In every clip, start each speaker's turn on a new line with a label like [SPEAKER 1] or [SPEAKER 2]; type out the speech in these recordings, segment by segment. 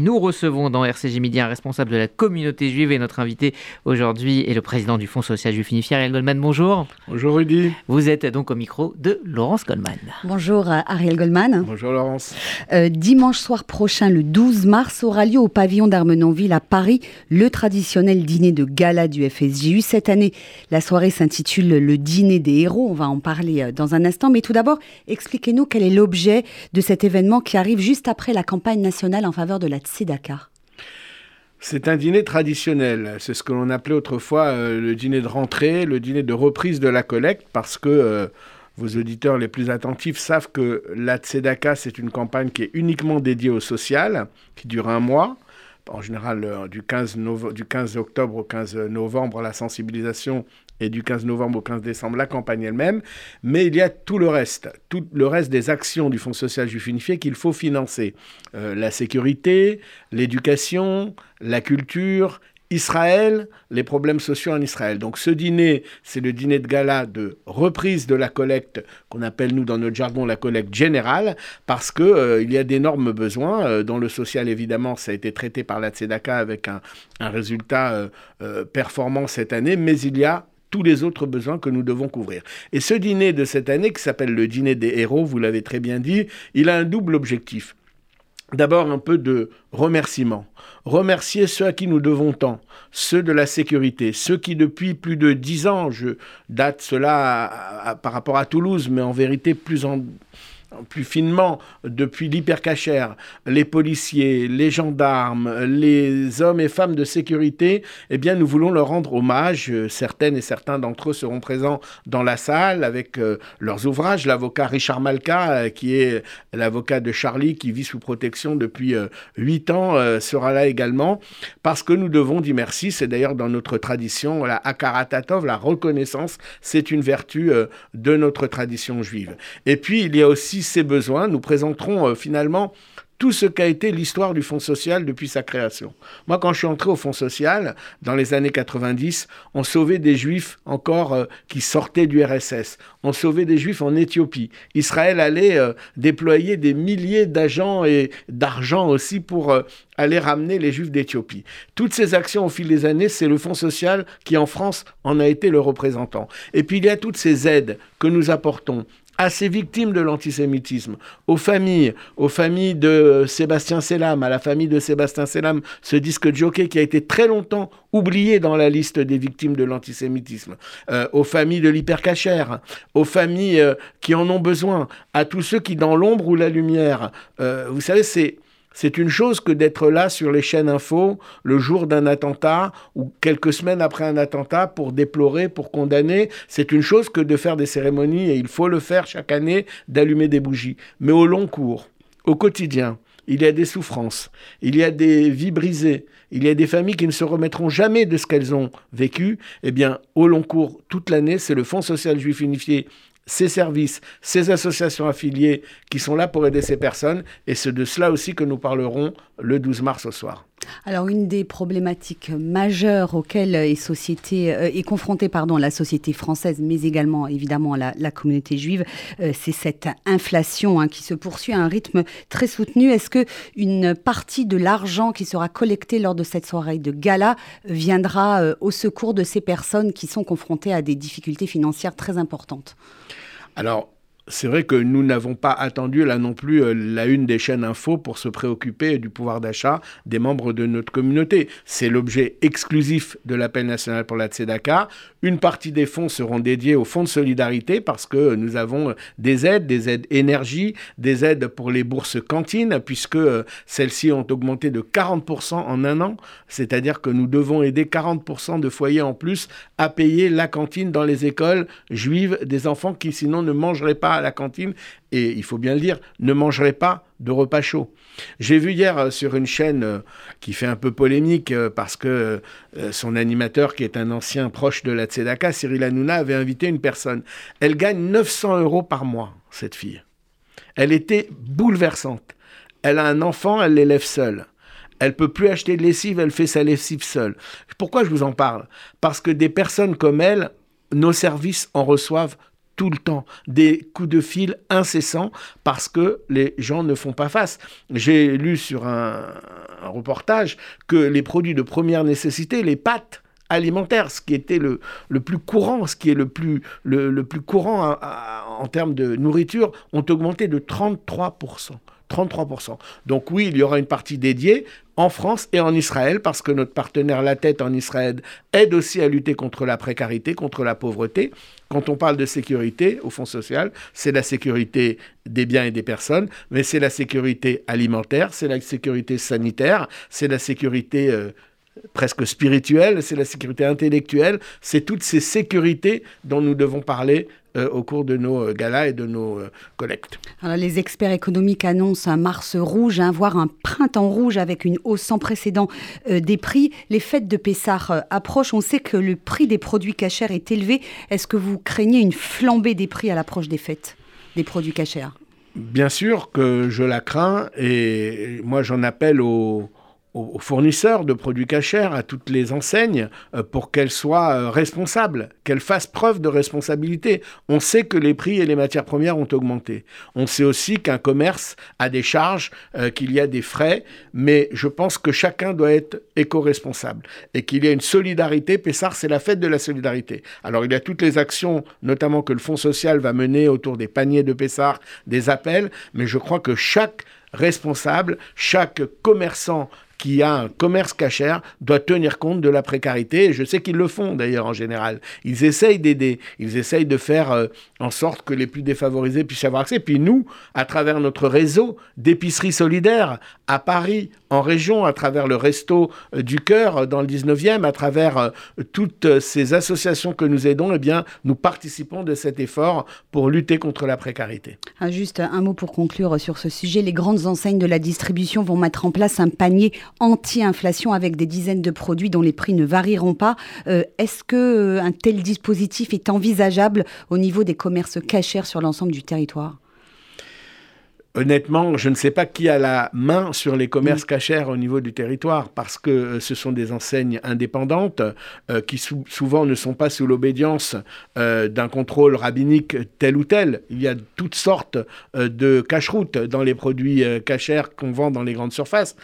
[SPEAKER 1] Nous recevons dans RCG Midi un responsable de la communauté juive et notre invité aujourd'hui est le président du Fonds social juif unifié, Ariel Goldman. Bonjour.
[SPEAKER 2] Bonjour Rudy.
[SPEAKER 1] Vous êtes donc au micro de Laurence Goldman.
[SPEAKER 3] Bonjour euh, Ariel Goldman.
[SPEAKER 2] Bonjour Laurence.
[SPEAKER 3] Euh, dimanche soir prochain, le 12 mars, aura lieu au pavillon d'Armenonville à Paris le traditionnel dîner de gala du FSJU. Cette année, la soirée s'intitule le dîner des héros. On va en parler euh, dans un instant. Mais tout d'abord, expliquez-nous quel est l'objet de cet événement qui arrive juste après la campagne nationale en faveur de la
[SPEAKER 2] C'est un dîner traditionnel. C'est ce que l'on appelait autrefois euh, le dîner de rentrée, le dîner de reprise de la collecte, parce que euh, vos auditeurs les plus attentifs savent que la Tzedaka, c'est une campagne qui est uniquement dédiée au social, qui dure un mois. En général, euh, du, 15 du 15 octobre au 15 novembre, la sensibilisation et du 15 novembre au 15 décembre la campagne elle-même, mais il y a tout le reste, tout le reste des actions du Fonds social juif unifié qu'il faut financer. Euh, la sécurité, l'éducation, la culture, Israël, les problèmes sociaux en Israël. Donc ce dîner, c'est le dîner de gala de reprise de la collecte qu'on appelle nous dans notre jargon la collecte générale, parce que euh, il y a d'énormes besoins. Euh, dans le social, évidemment, ça a été traité par la Tzedaka avec un, un résultat performant cette année, mais il y a tous les autres besoins que nous devons couvrir. Et ce dîner de cette année, qui s'appelle le dîner des héros, vous l'avez très bien dit, il a un double objectif. D'abord un peu de remerciement. Remercier ceux à qui nous devons tant, ceux de la sécurité, ceux qui depuis plus de dix ans, je date cela par rapport à Toulouse, mais en vérité plus en, plus finement depuis l'hypercachère, les policiers, les gendarmes, les hommes et femmes de sécurité, eh bien nous voulons leur rendre hommage. Certaines et certains d'entre eux seront présents dans la salle avec euh, leurs ouvrages. L'avocat Richard Malka, euh, qui est l'avocat de Charlie, qui vit sous protection depuis euh, huit ans, sera là également, parce que nous devons dire merci. C'est d'ailleurs dans notre tradition, la Akaratatov, la reconnaissance, c'est une vertu de notre tradition juive. Et puis il y a aussi ces besoins, nous présenterons euh, finalement tout ce qu'a été l'histoire du Fonds social depuis sa création. Moi, quand je suis entré au Fonds social, dans les années 90, on sauvait des juifs encore euh, qui sortaient du RSS. On sauvait des juifs en Éthiopie. Israël allait euh, déployer des milliers d'agents et d'argent aussi pour aller ramener les juifs d'Éthiopie. Toutes ces actions au fil des années, c'est le Fonds social qui, en France, en a été le représentant. Et puis, il y a toutes ces aides que nous apportons à ces victimes de l'antisémitisme, aux familles, aux familles de Sébastien Selam, à la famille de Sébastien Selam, ce disque jockey qui a été très longtemps oublié dans la liste des victimes de l'antisémitisme, euh, aux familles de l'hypercachère, aux familles euh, qui en ont besoin, à tous ceux qui dans l'ombre ou la lumière, euh, vous savez, c'est c'est une chose que d'être là sur les chaînes info le jour d'un attentat ou quelques semaines après un attentat pour déplorer, pour condamner. C'est une chose que de faire des cérémonies, et il faut le faire chaque année, d'allumer des bougies. Mais au long cours, au quotidien, il y a des souffrances, il y a des vies brisées, il y a des familles qui ne se remettront jamais de ce qu'elles ont vécu. Eh bien, au long cours, toute l'année, c'est le Fonds social juif unifié ces services, ces associations affiliées qui sont là pour aider ces personnes. Et c'est de cela aussi que nous parlerons le 12 mars au soir.
[SPEAKER 3] Alors, une des problématiques majeures auxquelles est, société, euh, est confrontée pardon, la société française, mais également évidemment la, communauté juive, euh, c'est cette inflation hein, qui se poursuit à un rythme très soutenu. Est-ce que une partie de l'argent qui sera collecté lors de cette soirée de gala viendra euh, au secours de ces personnes qui sont confrontées à des difficultés financières très importantes?
[SPEAKER 2] Alors, c'est vrai que nous n'avons pas attendu là non plus euh, la une des chaînes info pour se préoccuper du pouvoir d'achat des membres de notre communauté. C'est l'objet exclusif de l'appel national pour la Tzedaka. Une partie des fonds seront dédiés au fonds de solidarité parce que nous avons des aides, des aides énergie, des aides pour les bourses cantines puisque euh, celles-ci ont augmenté de 40% en un an. C'est-à-dire que nous devons aider 40% de foyers en plus à payer la cantine dans les écoles juives des enfants qui sinon ne mangeraient pas à la cantine et, il faut bien le dire, ne mangeraient pas de repas chaud. J'ai vu hier euh, sur une chaîne euh, qui fait un peu polémique euh, parce que son animateur, qui est un ancien proche de la Tzedaka, Cyril Hanouna, avait invité une personne. Elle gagne 900 euros par mois, cette fille. Elle était bouleversante. Elle a un enfant, elle l'élève seule. Elle peut plus acheter de lessive, elle fait sa lessive seule. Pourquoi je vous en parle? Parce que des personnes comme elle, nos services en reçoivent tout le temps, des coups de fil incessants parce que les gens ne font pas face. J'ai lu sur un, reportage que les produits de première nécessité, les pâtes, alimentaires, ce qui était le, le plus courant, ce qui est le plus, le, plus courant en termes de nourriture, ont augmenté de 33%. 33%. Donc oui, il y aura une partie dédiée en France et en Israël, parce que notre partenaire La Tête en Israël aide aussi à lutter contre la précarité, contre la pauvreté. Quand on parle de sécurité au Fonds social, c'est la sécurité des biens et des personnes, mais c'est la sécurité alimentaire, c'est la sécurité sanitaire, c'est la sécurité euh, presque spirituelle, c'est la sécurité intellectuelle, c'est toutes ces sécurités dont nous devons parler euh, au cours de nos euh, galas et de nos euh, collectes.
[SPEAKER 3] les experts économiques annoncent un mars rouge, hein, voire un printemps rouge avec une hausse sans précédent des prix. Les fêtes de Pessah approchent. On sait que le prix des produits cachers est élevé. Est-ce que vous craignez une flambée des prix à l'approche des fêtes des produits cachers
[SPEAKER 2] Bien sûr que je la crains et moi j'en appelle aux, aux fournisseurs de produits cachers, à toutes les enseignes, euh, pour qu'elles soient euh, responsables, qu'elles fassent preuve de responsabilité. On sait que les prix et les matières premières ont augmenté. On sait aussi qu'un commerce a des charges, euh, qu'il y a des frais, mais je pense que chacun doit être éco-responsable et qu'il y a une solidarité. Pessard, c'est la fête de la solidarité. Alors il y a toutes les actions, notamment que le Fonds social va mener autour des paniers de Pessard, des appels, mais je crois que chaque responsable, chaque commerçant qui a un commerce cachère doit tenir compte de la précarité. Je sais qu'ils le font d'ailleurs en général. Ils essayent d'aider, ils essayent de faire euh, en sorte que les plus défavorisés puissent avoir accès. Puis nous, à travers notre réseau d'épiceries solidaires à Paris, en région, à travers le Resto euh, du Cœur euh, dans le 19e, à travers toutes ces associations que nous aidons, eh bien, nous participons de cet effort pour lutter contre la précarité.
[SPEAKER 3] Ah, juste un mot pour conclure sur ce sujet. Les grandes enseignes de la distribution vont mettre en place un panier anti-inflation avec des dizaines de produits dont les prix ne varieront pas. Euh, est-ce que euh, un tel dispositif est envisageable au niveau des commerces cachers sur l'ensemble du territoire?
[SPEAKER 2] Honnêtement, je ne sais pas qui a la main sur les commerces mm. cachers au niveau du territoire, parce que euh, ce sont des enseignes indépendantes qui souvent ne sont pas sous l'obédience d'un contrôle rabbinique tel ou tel. Il y a toutes sortes de cache-routes dans les produits cachers qu'on vend dans les grandes surfaces.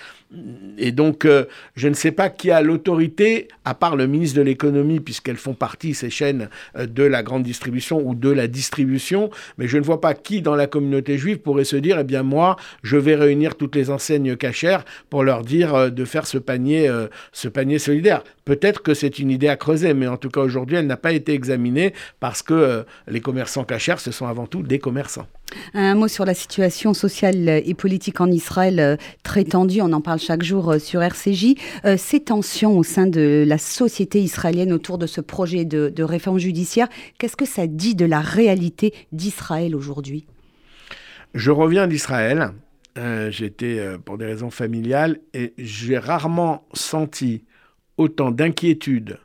[SPEAKER 2] Et donc, euh, je ne sais pas qui a l'autorité, à part le ministre de l'économie, puisqu'elles font partie, ces chaînes, euh, de la grande distribution ou de la distribution, mais je ne vois pas qui dans la communauté juive pourrait se dire, eh bien moi, je vais réunir toutes les enseignes cachères pour leur dire euh, de faire ce panier, ce panier solidaire. Peut-être que c'est une idée à creuser, mais en tout cas aujourd'hui, elle n'a pas été examinée parce que les commerçants cachers, ce sont avant tout des commerçants.
[SPEAKER 3] Un mot sur la situation sociale et politique en Israël, euh, très tendue, on en parle chaque jour euh, sur RCJ. Euh, ces tensions au sein de la société israélienne autour de ce projet de, réforme judiciaire, qu'est-ce que ça dit de la réalité d'Israël aujourd'hui?
[SPEAKER 2] Je reviens d'Israël. J'étais pour des raisons familiales et j'ai rarement senti autant d'inquiétude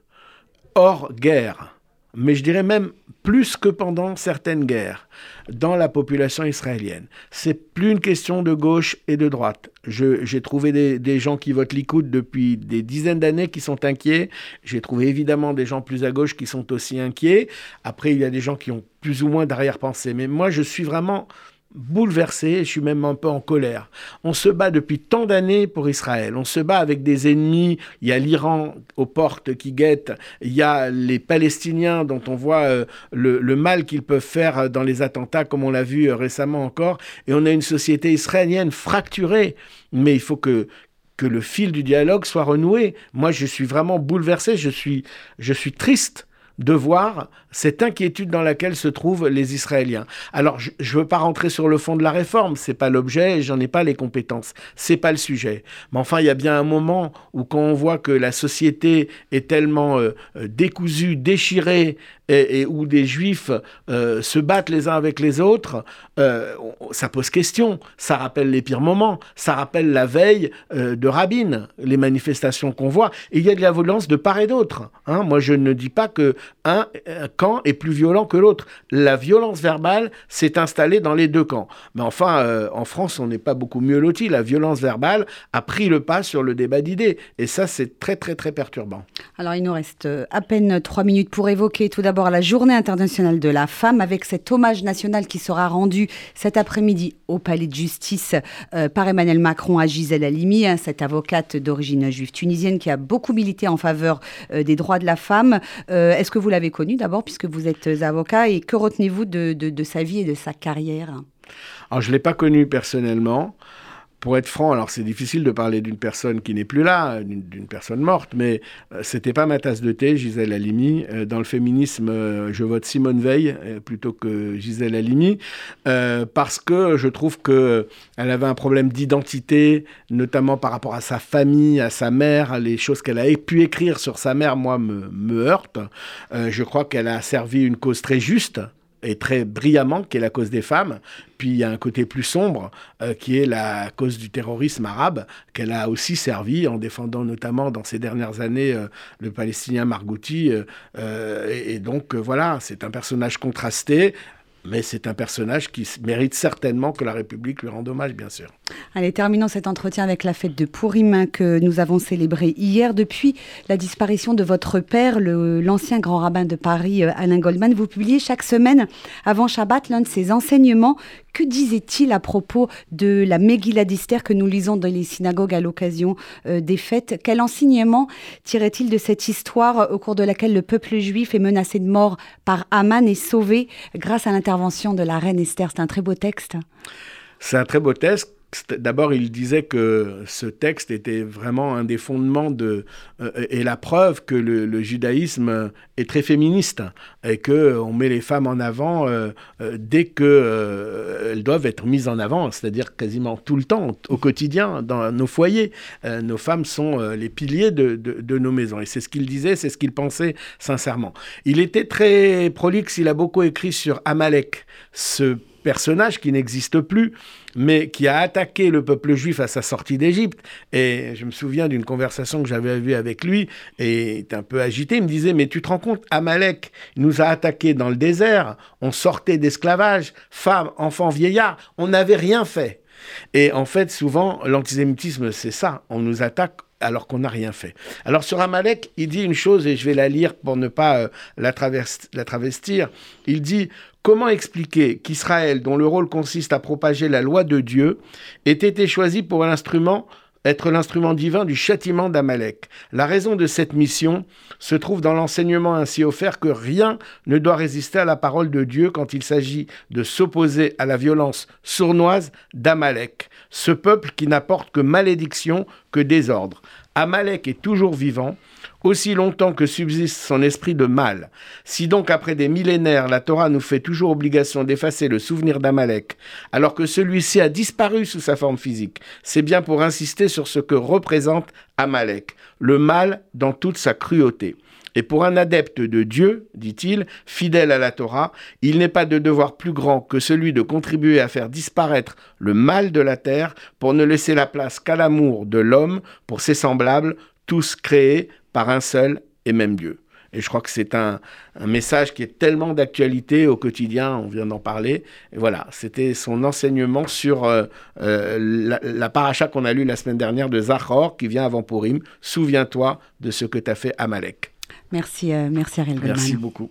[SPEAKER 2] hors guerre mais je dirais même plus que pendant certaines guerres dans la population israélienne. C'est plus une question de gauche et de droite. J'ai trouvé des, gens qui votent Likoud depuis des dizaines d'années qui sont inquiets. J'ai trouvé évidemment des gens plus à gauche qui sont aussi inquiets. Après, il y a des gens qui ont plus ou moins d'arrière-pensée. Mais moi, je suis vraiment bouleversé, je suis même un peu en colère. On se bat depuis tant d'années pour Israël, on se bat avec des ennemis, il y a l'Iran aux portes qui guette, il y a les Palestiniens dont on voit euh, le, mal qu'ils peuvent faire dans les attentats comme on l'a vu euh, récemment encore, et on a une société israélienne fracturée, mais il faut que que le fil du dialogue soit renoué. Moi, je suis vraiment bouleversé, je suis, je suis triste de voir cette inquiétude dans laquelle se trouvent les Israéliens. Alors, je ne veux pas rentrer sur le fond de la réforme, c'est pas l'objet, j'en ai pas les compétences, c'est pas le sujet. Mais enfin, il y a bien un moment où quand on voit que la société est tellement euh, euh, décousue, déchirée, et, où des juifs euh, se battent les uns avec les autres, ça pose question. Ça rappelle les pires moments. Ça rappelle la veille de Rabin, les manifestations qu'on voit. Et il y a de la violence de part et d'autre. Hein. Moi, je ne dis pas que un, camp est plus violent que l'autre. La violence verbale s'est installée dans les deux camps. Mais enfin, euh, en France, on n'est pas beaucoup mieux loti. La violence verbale a pris le pas sur le débat d'idées. Et ça, c'est très, très, très perturbant.
[SPEAKER 3] Alors, il nous reste euh, à peine trois minutes pour évoquer tout d'abord la Journée internationale de la femme avec cet hommage national qui sera rendu cet après-midi au Palais de justice euh, par Emmanuel Macron à Gisèle Halimi, hein, cette avocate d'origine juive tunisienne qui a beaucoup milité en faveur des droits de la femme. Est-ce que vous l'avez connue d'abord puisque vous êtes avocat et que retenez-vous de, de sa vie et de sa carrière?
[SPEAKER 2] Alors, je ne l'ai pas connu personnellement. Pour être franc, alors c'est difficile de parler d'une personne qui n'est plus là, d'une personne morte, mais euh, c'était pas ma tasse de thé, Gisèle Halimi. Euh, dans le féminisme, euh, je vote Simone Veil plutôt que Gisèle Halimi, parce que je trouve que elle avait un problème d'identité, notamment par rapport à sa famille, à sa mère, les choses qu'elle a pu écrire sur sa mère, moi, me, me heurtent. je crois qu'elle a servi une cause très juste, et très brillamment, qui est la cause des femmes. Puis il y a un côté plus sombre, euh, qui est la cause du terrorisme arabe, qu'elle a aussi servi en défendant notamment dans ces dernières années euh, le Palestinien Margouti. Euh, et, donc voilà, c'est un personnage contrasté, mais c'est un personnage qui mérite certainement que la République lui rende hommage, bien sûr.
[SPEAKER 3] Allez, terminons cet entretien avec la fête de Pourim que nous avons célébrée hier. Depuis la disparition de votre père, l'ancien grand rabbin de Paris, euh, Alain Goldman, vous publiez chaque semaine, avant Shabbat, l'un de ses enseignements. Que disait-il à propos de la Megillah d'Esther que nous lisons dans les synagogues à l'occasion euh, des fêtes? Quel enseignement tirait-il de cette histoire au cours de laquelle le peuple juif est menacé de mort par Aman et sauvé grâce à l'intervention de la reine Esther? C'est un très beau texte.
[SPEAKER 2] C'est un très beau texte D'abord, il disait que ce texte était vraiment un des fondements de, euh, et la preuve que le, judaïsme est très féministe et que on met les femmes en avant euh, euh, dès que elles doivent être mises en avant, c'est-à-dire quasiment tout le temps, au quotidien, dans nos foyers. nos femmes sont les piliers de, de, nos maisons et c'est ce qu'il disait, c'est ce qu'il pensait sincèrement. Il était très prolixe, il a beaucoup écrit sur Amalek, ce personnage qui n'existe plus, mais qui a attaqué le peuple juif à sa sortie d'Égypte. Et je me souviens d'une conversation que j'avais eue avec lui, et était un peu agité. Il me disait, mais tu te rends compte, Amalek nous a attaqués dans le désert, on sortait d'esclavage, femmes, enfants, vieillards, on n'avait rien fait. Et en fait, souvent, l'antisémitisme, c'est ça. On nous attaque alors qu'on n'a rien fait. Alors sur Amalek, il dit une chose, et je vais la lire pour ne pas euh, la, la travestir. Il dit Comment expliquer qu'Israël, dont le rôle consiste à propager la loi de Dieu, ait été choisi pour l'instrument être l'instrument divin du châtiment d'Amalek. La raison de cette mission se trouve dans l'enseignement ainsi offert que rien ne doit résister à la parole de Dieu quand il s'agit de s'opposer à la violence sournoise d'Amalek, ce peuple qui n'apporte que malédiction, que désordre. Amalek est toujours vivant, aussi longtemps que subsiste son esprit de mal. Si donc après des millénaires la Torah nous fait toujours obligation d'effacer le souvenir d'Amalek, alors que celui-ci a disparu sous sa forme physique, c'est bien pour insister sur ce que représente Amalek, le mal dans toute sa cruauté. Et pour un adepte de Dieu, dit-il, fidèle à la Torah, il n'est pas de devoir plus grand que celui de contribuer à faire disparaître le mal de la terre pour ne laisser la place qu'à l'amour de l'homme pour ses semblables, tous créés par un seul et même Dieu. Et je crois que c'est un, message qui est tellement d'actualité au quotidien, on vient d'en parler. Et voilà, c'était son enseignement sur euh, euh, la, la, paracha qu'on a lue la semaine dernière de Zachor, qui vient avant Purim. Souviens-toi de ce que t'as fait Amalek.
[SPEAKER 3] Merci, euh, merci Ariel
[SPEAKER 2] Merci beaucoup.